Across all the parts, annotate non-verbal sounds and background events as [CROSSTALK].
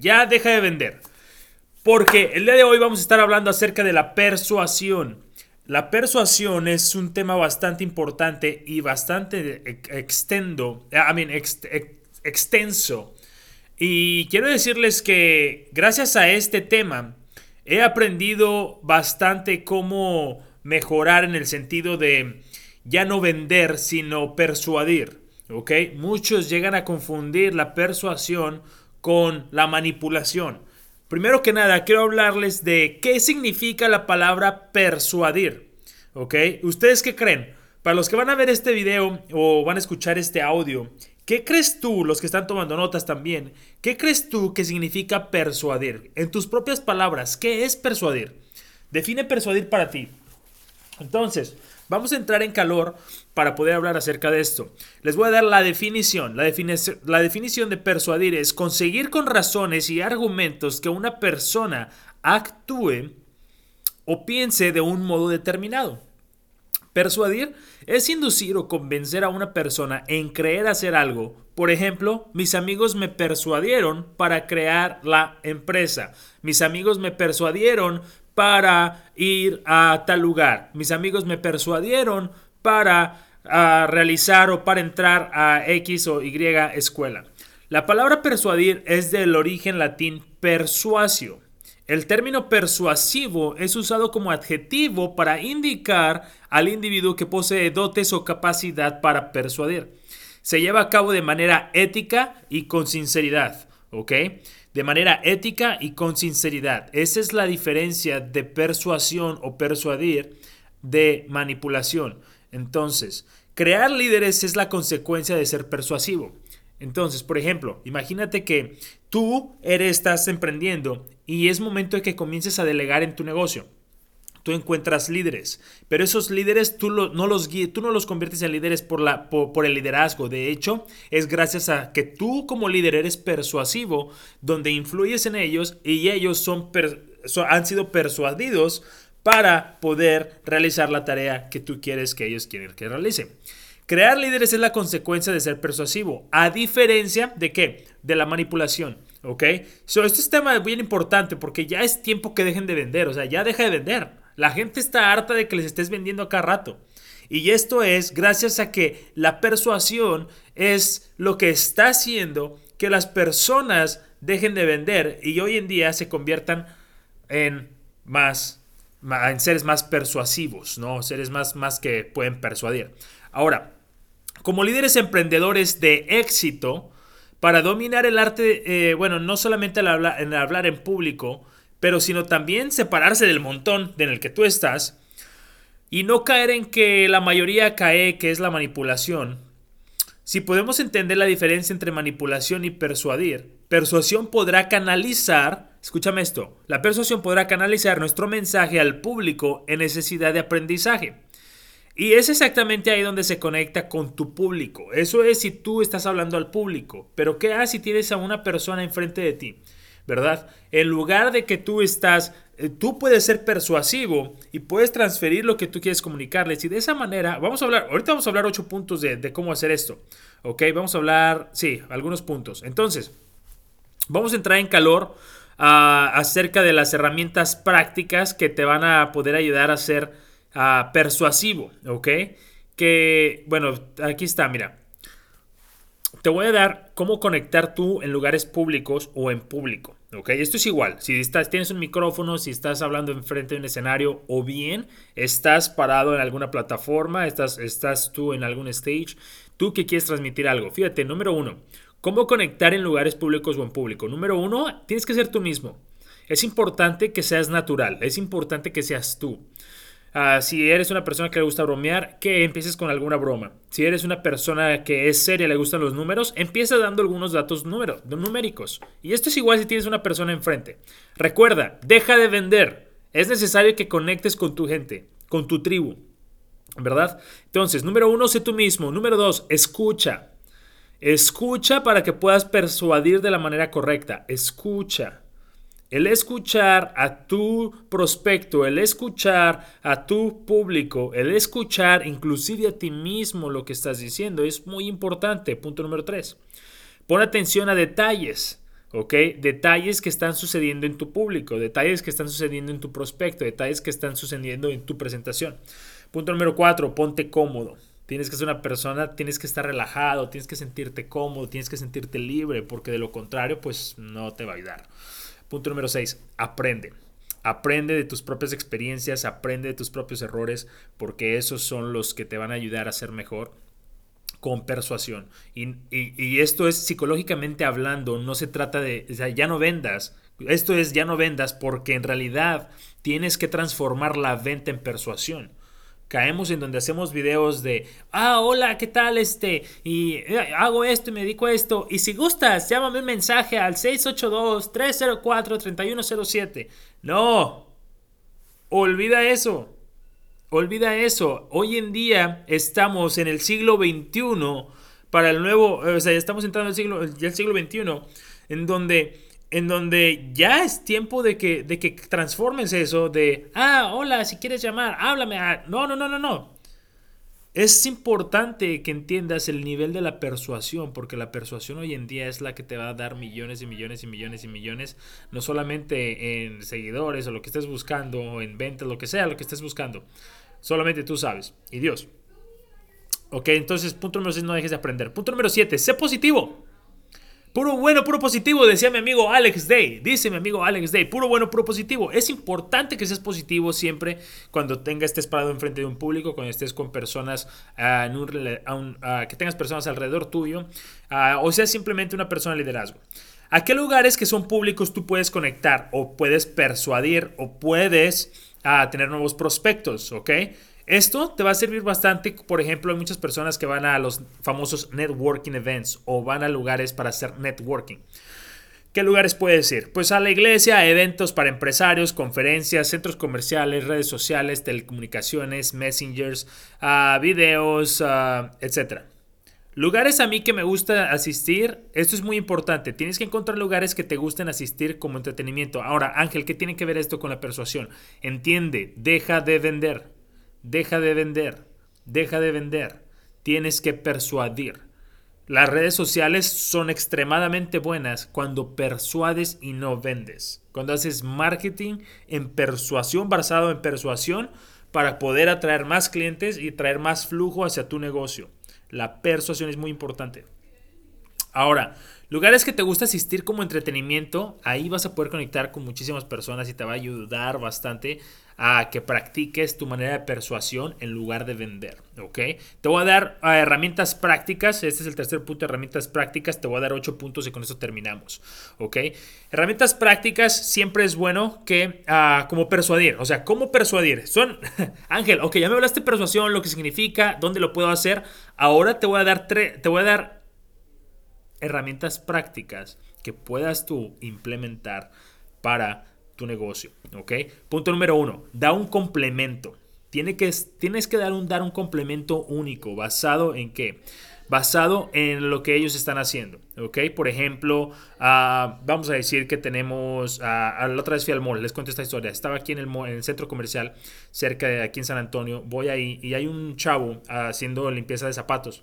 ya deja de vender. Porque el día de hoy vamos a estar hablando acerca de la persuasión. La persuasión es un tema bastante importante y bastante extendo, mean, extenso. Y quiero decirles que gracias a este tema he aprendido bastante cómo mejorar en el sentido de ya no vender, sino persuadir. ¿Ok? Muchos llegan a confundir la persuasión con la manipulación. Primero que nada, quiero hablarles de qué significa la palabra persuadir. ¿Ok? ¿Ustedes qué creen? Para los que van a ver este video o van a escuchar este audio, ¿qué crees tú, los que están tomando notas también, qué crees tú que significa persuadir? En tus propias palabras, ¿qué es persuadir? Define persuadir para ti. Entonces, vamos a entrar en calor para poder hablar acerca de esto. Les voy a dar la definición. La, definición de persuadir es conseguir con razones y argumentos que una persona actúe o piense de un modo determinado. Persuadir es inducir o convencer a una persona en creer hacer algo. Por ejemplo, mis amigos me persuadieron para crear la empresa. Mis amigos me persuadieron para ir a tal lugar. Mis amigos me persuadieron para ah, realizar o para entrar a X o Y escuela. La palabra persuadir es del origen latín persuasio. El término persuasivo es usado como adjetivo para indicar al individuo que posee dotes o capacidad para persuadir. Se lleva a cabo de manera ética y con sinceridad, ¿ok? De manera ética y con sinceridad. Esa es la diferencia de persuasión o persuadir de manipulación. Entonces, crear líderes es la consecuencia de ser persuasivo. Entonces, por ejemplo, imagínate que tú eres, estás emprendiendo y es momento de que comiences a delegar en tu negocio tú encuentras líderes, pero esos líderes tú, no, los tú no los conviertes en líderes por, el liderazgo. De hecho, es gracias a que tú como líder eres persuasivo, donde influyes en ellos y ellos son, han sido persuadidos para poder realizar la tarea que tú quieres que ellos quieren que realicen. Crear líderes es la consecuencia de ser persuasivo, a diferencia de qué? De la manipulación. ¿Ok? So, este es tema bien importante porque ya es tiempo que dejen de vender, o sea, ya deja de vender. La gente está harta de que les estés vendiendo a cada rato. Y esto es gracias a que la persuasión es lo que está haciendo que las personas dejen de vender y hoy en día se conviertan en más en seres más persuasivos, ¿no? Seres más, más que pueden persuadir. Ahora, como líderes emprendedores de éxito, para dominar el arte, eh, bueno, no solamente en hablar en público, pero sino también separarse del montón en el que tú estás y no caer en que la mayoría cae, que es la manipulación. Si podemos entender la diferencia entre manipulación y persuadir, persuasión podrá canalizar, escúchame esto, la persuasión podrá canalizar nuestro mensaje al público en necesidad de aprendizaje. Y es exactamente ahí donde se conecta con tu público. Eso es si tú estás hablando al público. Pero ¿qué haces si tienes a una persona enfrente de ti? ¿Verdad? En lugar de que tú estás, eh, tú puedes ser persuasivo y puedes transferir lo que tú quieres comunicarles. Y de esa manera, vamos a hablar, ahorita vamos a hablar ocho puntos de, cómo hacer esto, ¿ok? Vamos a hablar, sí, algunos puntos. Entonces, vamos a entrar en calor ah, acerca de las herramientas prácticas que te van a poder ayudar a ser ah, persuasivo, ¿ok? Que, bueno, aquí está, mira te voy a dar cómo conectar tú en lugares públicos o en público. ¿ok? Esto es igual. Si estás, tienes un micrófono, si estás hablando enfrente de un escenario o bien estás parado en alguna plataforma, estás, estás tú en algún stage, tú que quieres transmitir algo. Fíjate, número uno, ¿cómo conectar en lugares públicos o en público? Número uno, tienes que ser tú mismo. Es importante que seas natural, es importante que seas tú. Ah, si eres una persona que le gusta bromear, que empieces con alguna broma. Si eres una persona que es seria le gustan los números, empieza dando algunos datos numéricos. Y esto es igual si tienes una persona enfrente. Recuerda, deja de vender. Es necesario que conectes con tu gente, con tu tribu. ¿Verdad? Entonces, número uno, sé tú mismo. Número dos, escucha. Escucha para que puedas persuadir de la manera correcta. Escucha. El escuchar a tu prospecto, el escuchar a tu público, el escuchar inclusive a ti mismo lo que estás diciendo es muy importante. Punto número tres. Pon atención a detalles. ¿ok? Detalles que están sucediendo en tu público, detalles que están sucediendo en tu prospecto, detalles que están sucediendo en tu presentación. Punto número cuatro, ponte cómodo. Tienes que ser una persona, tienes que estar relajado, tienes que sentirte cómodo, tienes que sentirte libre, porque de lo contrario, pues no te va a ayudar. Punto número 6, aprende. Aprende de tus propias experiencias, aprende de tus propios errores, porque esos son los que te van a ayudar a ser mejor con persuasión. Y, esto es psicológicamente hablando, no se trata de, o sea, ya no vendas. Esto es, ya no vendas porque en realidad tienes que transformar la venta en persuasión caemos en donde hacemos videos de, ah, hola, ¿qué tal este? Y eh, hago esto y me dedico esto. Y si gustas, llámame un mensaje al 682-304-3107. No, olvida eso. Olvida eso. Hoy en día estamos en el siglo XXI para el nuevo, o sea, estamos entrando en el siglo, el siglo XXI, en donde en donde ya es tiempo de que, de que transformes eso de, ah, hola, si quieres llamar, háblame. Ah, no, no, no, no, no. Es importante que entiendas el nivel de la persuasión, porque la persuasión hoy en día es la que te va a dar millones y millones y millones y millones, no solamente en seguidores o lo que estés buscando, o en ventas, lo que sea, lo que estés buscando. Solamente tú sabes. Y Dios. Ok, entonces punto número 6, no dejes de aprender. Punto número 7, sé positivo. Puro bueno, puro positivo, decía mi amigo Alex Day. Dice mi amigo Alex Day, puro bueno, puro positivo. Es importante que seas positivo siempre cuando tengas, estés parado enfrente de un público, cuando estés con personas, ah, ah, que tengas personas alrededor tuyo, ah, o sea, simplemente una persona de liderazgo. ¿A qué lugares que son públicos tú puedes conectar o puedes persuadir o puedes tener nuevos prospectos, ok? Esto te va a servir bastante, por ejemplo, hay muchas personas que van a los famosos networking events o van a lugares para hacer networking. ¿Qué lugares puedes ir? Pues a la iglesia, eventos para empresarios, conferencias, centros comerciales, redes sociales, telecomunicaciones, messengers, uh, videos, uh, etc. Lugares a mí que me gusta asistir, esto es muy importante, tienes que encontrar lugares que te gusten asistir como entretenimiento. Ahora, Ángel, ¿qué tiene que ver esto con la persuasión? Entiende, deja de vender. Deja de vender, deja de vender. Tienes que persuadir. Las redes sociales son extremadamente buenas cuando persuades y no vendes. Cuando haces marketing en persuasión, basado en persuasión, para poder atraer más clientes y traer más flujo hacia tu negocio. La persuasión es muy importante. Ahora, lugares que te gusta asistir como entretenimiento, ahí vas a poder conectar con muchísimas personas y te va a ayudar bastante a que practiques tu manera de persuasión en lugar de vender, ¿ok? Te voy a dar ah, herramientas prácticas, este es el tercer punto, herramientas prácticas, te voy a dar ocho puntos y con eso terminamos, ¿ok? Herramientas prácticas siempre es bueno que, uh, como persuadir, o sea, ¿cómo persuadir? Son, [LAUGHS] Ángel, ok, ya me hablaste de persuasión, lo que significa, dónde lo puedo hacer, ahora te voy a dar, te voy a dar herramientas prácticas que puedas tú implementar para tu negocio. ¿Ok? Punto número uno, da un complemento. Tienes que dar un, complemento único. ¿Basado en qué? Basado en lo que ellos están haciendo. ¿Ok? Por ejemplo, ah, vamos a decir que tenemos. a ah, la otra vez fui al mall, les cuento esta historia. Estaba aquí en el, en el centro comercial, cerca de aquí en San Antonio. Voy ahí y hay un chavo haciendo limpieza de zapatos.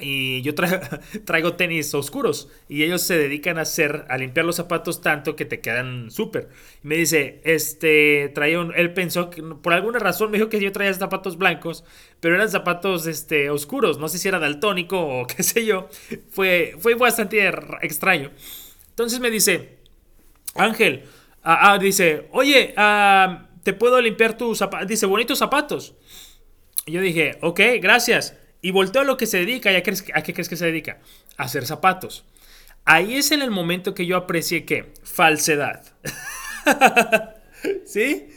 Y yo [LAUGHS] traigo tenis oscuros y ellos se dedican a hacer, a limpiar los zapatos tanto que te quedan súper. Me dice, este, traía un, él pensó que por alguna razón me dijo que yo traía zapatos blancos, pero eran zapatos, este, oscuros. No sé si era daltónico o [LAUGHS] qué sé yo. Fue, fue bastante extraño. Entonces me dice, Ángel, ah, ah dice, oye, ah, te puedo limpiar tus zapatos. Dice, bonitos zapatos. Y yo dije, ok, gracias. Y volteo a lo que se dedica. ¿Y a, qué crees que se dedica? A hacer zapatos. Ahí es en el momento que yo aprecié que falsedad. [LAUGHS] ¿Sí?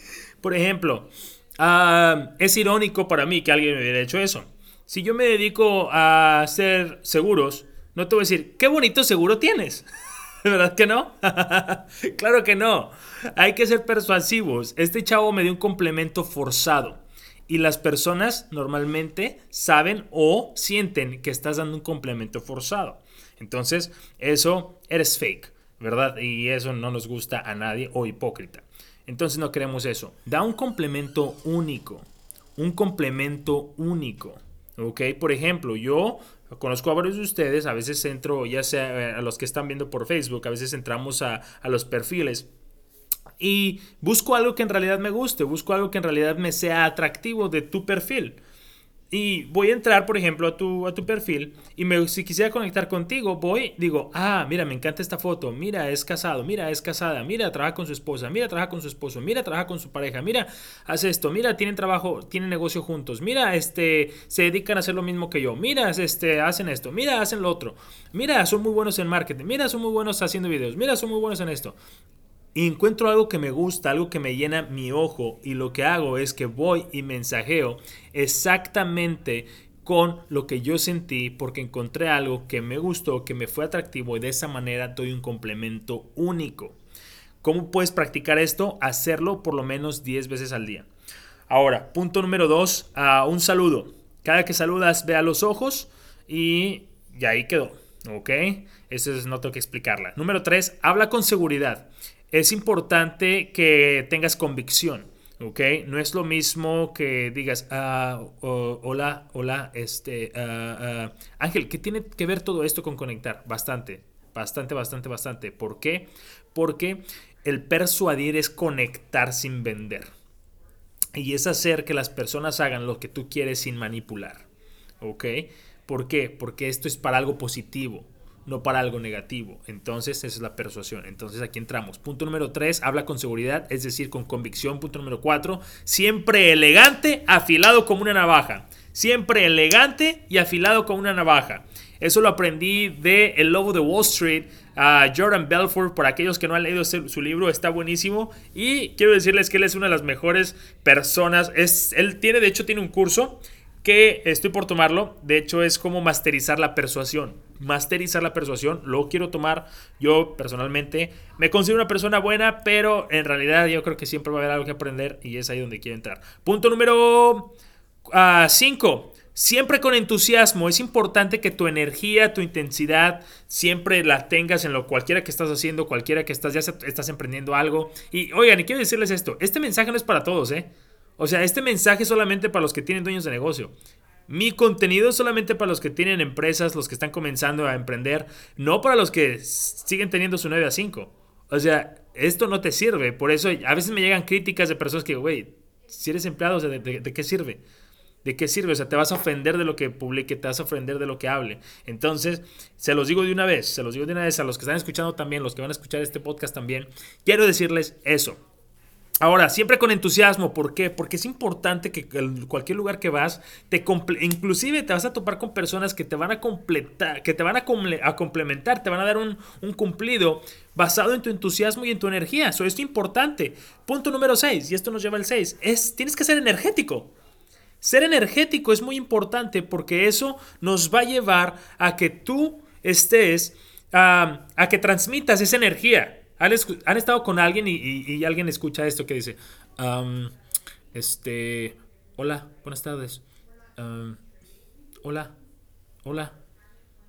Por ejemplo, ah, es irónico para mí que alguien me hubiera hecho eso. Si yo me dedico a hacer seguros, no te voy a decir, qué bonito seguro tienes. [LAUGHS] ¿Verdad que no? [LAUGHS] claro que no. Hay que ser persuasivos. Este chavo me dio un complemento forzado. Y las personas normalmente saben o sienten que estás dando un complemento forzado. Entonces, eso eres fake, ¿verdad? Y eso no nos gusta a nadie o hipócrita. Entonces no queremos eso. Da un complemento único. Un complemento único. ¿Ok? Por ejemplo, yo conozco a varios de ustedes, a veces entro, ya sea eh, a los que están viendo por Facebook, a veces entramos a, a los perfiles y busco algo que en realidad me guste, busco algo que en realidad me sea atractivo de tu perfil. Y voy a entrar, por ejemplo, a tu, a tu perfil y me, si quisiera conectar contigo, voy, digo, ah, mira, me encanta esta foto, mira, es casado, mira, es casada, mira, trabaja con su esposa, mira, trabaja con su esposo, mira, trabaja con su pareja, mira, hace esto, mira, tienen trabajo, tienen negocio juntos, mira, este, se dedican a hacer lo mismo que yo, mira, este, hacen esto, mira, hacen lo otro, mira, son muy buenos en marketing, mira, son muy buenos haciendo videos, mira, son muy buenos en esto y encuentro algo que me gusta, algo que me llena mi ojo y lo que hago es que voy y mensajeo exactamente con lo que yo sentí porque encontré algo que me gustó, que me fue atractivo y de esa manera doy un complemento único. ¿Cómo puedes practicar esto? Hacerlo por lo menos 10 veces al día. Ahora, punto número 2, un saludo. Cada que saludas, ve a los ojos y, y ahí quedó. ¿Ok? Eso es, no tengo que explicarla. Número 3, habla con seguridad es importante que tengas convicción. ¿ok? No es lo mismo que digas, ah, hola, hola, este, ah, ah, Ángel, ¿qué tiene que ver todo esto con conectar? Bastante, bastante, bastante, bastante. ¿Por qué? Porque el persuadir es conectar sin vender. Y es hacer que las personas hagan lo que tú quieres sin manipular. ¿Ok? ¿Por qué? Porque esto es para algo positivo no para algo negativo. Entonces, esa es la persuasión. Entonces, aquí entramos. Punto número 3, habla con seguridad, es decir, con convicción. Punto número 4, siempre elegante, afilado como una navaja. Siempre elegante y afilado como una navaja. Eso lo aprendí de El Lobo de Wall Street, a Jordan Belfort. Por aquellos que no han leído su libro, está buenísimo. Y quiero decirles que él es una de las mejores personas. Es, él tiene, de hecho, tiene un curso que estoy por tomarlo. De hecho, es como masterizar la persuasión. Masterizar la persuasión, lo quiero tomar. Yo personalmente me considero una persona buena, pero en realidad yo creo que siempre va a haber algo que aprender y es ahí donde quiero entrar. Punto número 5. Ah, siempre con entusiasmo. Es importante que tu energía, tu intensidad, siempre la tengas en lo cualquiera que estás haciendo, cualquiera que estás, ya estás emprendiendo algo. Y oigan, y quiero decirles esto, este mensaje no es para todos, ¿eh? O sea, este mensaje es solamente para los que tienen dueños de negocio. Mi contenido es solamente para los que tienen empresas, los que están comenzando a emprender, no para los que siguen teniendo su 9 a 5. O sea, esto no te sirve. Por eso a veces me llegan críticas de personas que, güey, si eres empleado, ¿de, qué sirve? ¿De qué sirve? O sea, te vas a ofender de lo que publique, te vas a ofender de lo que hable. Entonces, se los digo de una vez, se los digo de una vez a los que están escuchando también, los que van a escuchar este podcast también. Quiero decirles eso. Ahora, siempre con entusiasmo, ¿por qué? Porque es importante que cualquier lugar que vas, te inclusive te vas a topar con personas que te van a completar, que te van a, complementar, te van a dar un, cumplido basado en tu entusiasmo y en tu energía. Eso es importante. Punto número 6, y esto nos lleva al 6, es tienes que ser energético. Ser energético es muy importante porque eso nos va a llevar a que tú estés, a que transmitas esa energía. ¿Han, estado con alguien y, alguien escucha esto que dice, este, hola, buenas tardes, hola, hola,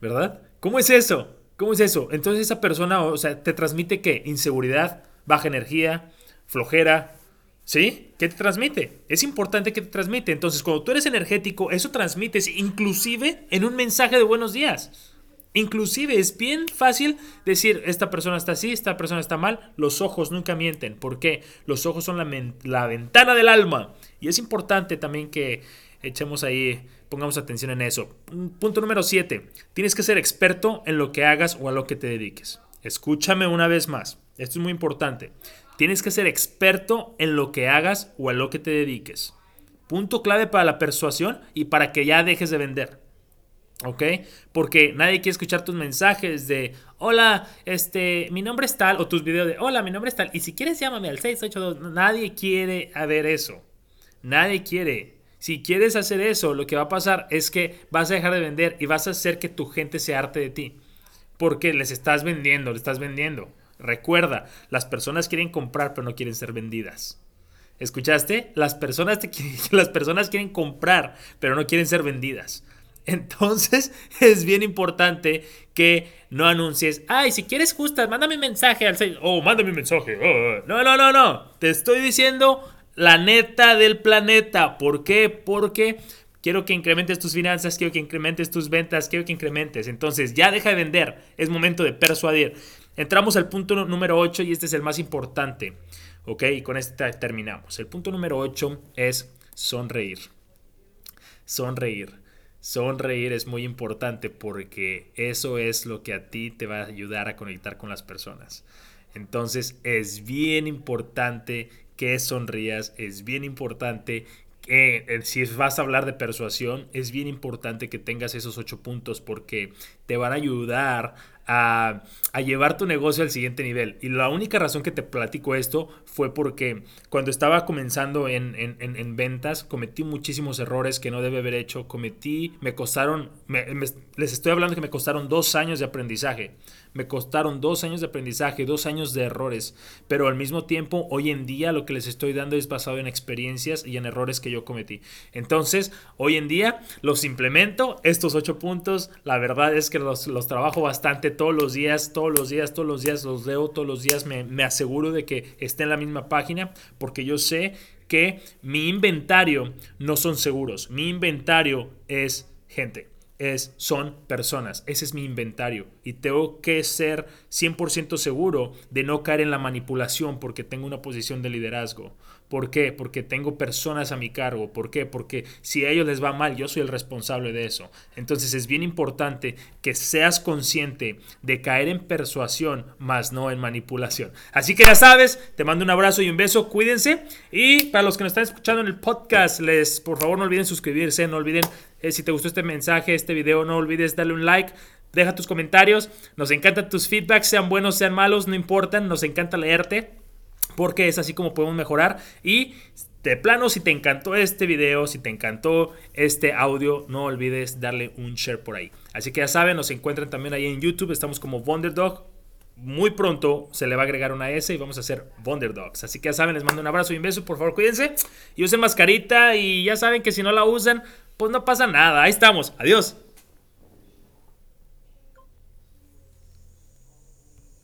¿verdad? ¿Cómo es eso? ¿Cómo es eso? Entonces esa persona, o sea, te transmite qué? Inseguridad, baja energía, flojera, ¿sí? ¿Qué te transmite? Es importante que te transmite. Entonces, cuando tú eres energético, eso transmites inclusive en un mensaje de buenos días. Inclusive es bien fácil decir, esta persona está así, esta persona está mal. Los ojos nunca mienten. ¿Por qué? Los ojos son la, ventana del alma. Y es importante también que echemos ahí, pongamos atención en eso. Punto número 7. Tienes que ser experto en lo que hagas o a lo que te dediques. Escúchame una vez más. Esto es muy importante. Tienes que ser experto en lo que hagas o a lo que te dediques. Punto clave para la persuasión y para que ya dejes de vender. ¿Ok? Porque nadie quiere escuchar tus mensajes de hola, este, mi nombre es tal, o tus videos de hola, mi nombre es tal. Y si quieres, llámame al 682. Nadie quiere ver eso. Nadie quiere. Si quieres hacer eso, lo que va a pasar es que vas a dejar de vender y vas a hacer que tu gente se arte de ti. Porque les estás vendiendo, les estás vendiendo. Recuerda, las personas quieren comprar, pero no quieren ser vendidas. ¿Escuchaste? Las personas, [LAUGHS] las personas quieren comprar, pero no quieren ser vendidas. Entonces [LAUGHS] es bien importante que no anuncies, ay, si quieres justas, mándame un mensaje al 6, oh, mándame un mensaje. Oh, oh". No, no, no, no. Te estoy diciendo la neta del planeta. ¿Por qué? Porque quiero que incrementes tus finanzas, quiero que incrementes tus ventas, quiero que incrementes. Entonces ya deja de vender, es momento de persuadir. Entramos al punto número 8 y este es el más importante. ¿Ok? Y con este terminamos. El punto número 8 es sonreír. Sonreír. Sonreír es muy importante porque eso es lo que a ti te va a ayudar a conectar con las personas. Entonces es bien importante que sonrías, es bien importante que eh, si vas a hablar de persuasión, es bien importante que tengas esos ocho puntos porque te van a ayudar a, llevar tu negocio al siguiente nivel. Y la única razón que te platico esto fue porque cuando estaba comenzando en, en, ventas, cometí muchísimos errores que no debe haber hecho. Cometí, me costaron, les estoy hablando que me costaron dos años de aprendizaje. Me costaron dos años de aprendizaje, dos años de errores. Pero al mismo tiempo, hoy en día lo que les estoy dando es basado en experiencias y en errores que yo cometí. Entonces, hoy en día los implemento, estos ocho puntos. La verdad es que los, los trabajo bastante todos los días, todos los días, todos los días los leo, todos los días me, aseguro de que esté en la misma página porque yo sé que mi inventario no son seguros, mi inventario es gente es, son personas. Ese es mi inventario. Y tengo que ser 100% seguro de no caer en la manipulación porque tengo una posición de liderazgo. ¿Por qué? Porque tengo personas a mi cargo. ¿Por qué? Porque si a ellos les va mal, yo soy el responsable de eso. Entonces es bien importante que seas consciente de caer en persuasión, más no en manipulación. Así que ya sabes, te mando un abrazo y un beso, cuídense. Y para los que nos están escuchando en el podcast, les por favor no olviden suscribirse, no olviden eh, si te gustó este mensaje, este video, no olvides darle un like. Deja tus comentarios. Nos encantan tus feedbacks, sean buenos, sean malos, no importan. Nos encanta leerte porque es así como podemos mejorar. Y de plano, si te encantó este video, si te encantó este audio, no olvides darle un share por ahí. Así que ya saben, nos encuentran también ahí en YouTube. Estamos como Wonderdog. Muy pronto se le va a agregar una S y vamos a hacer Wonderdogs. Así que ya saben, les mando un abrazo y un beso. Por favor, cuídense y usen mascarita. Y ya saben que si no la usan, pues no pasa nada. Ahí estamos. Adiós.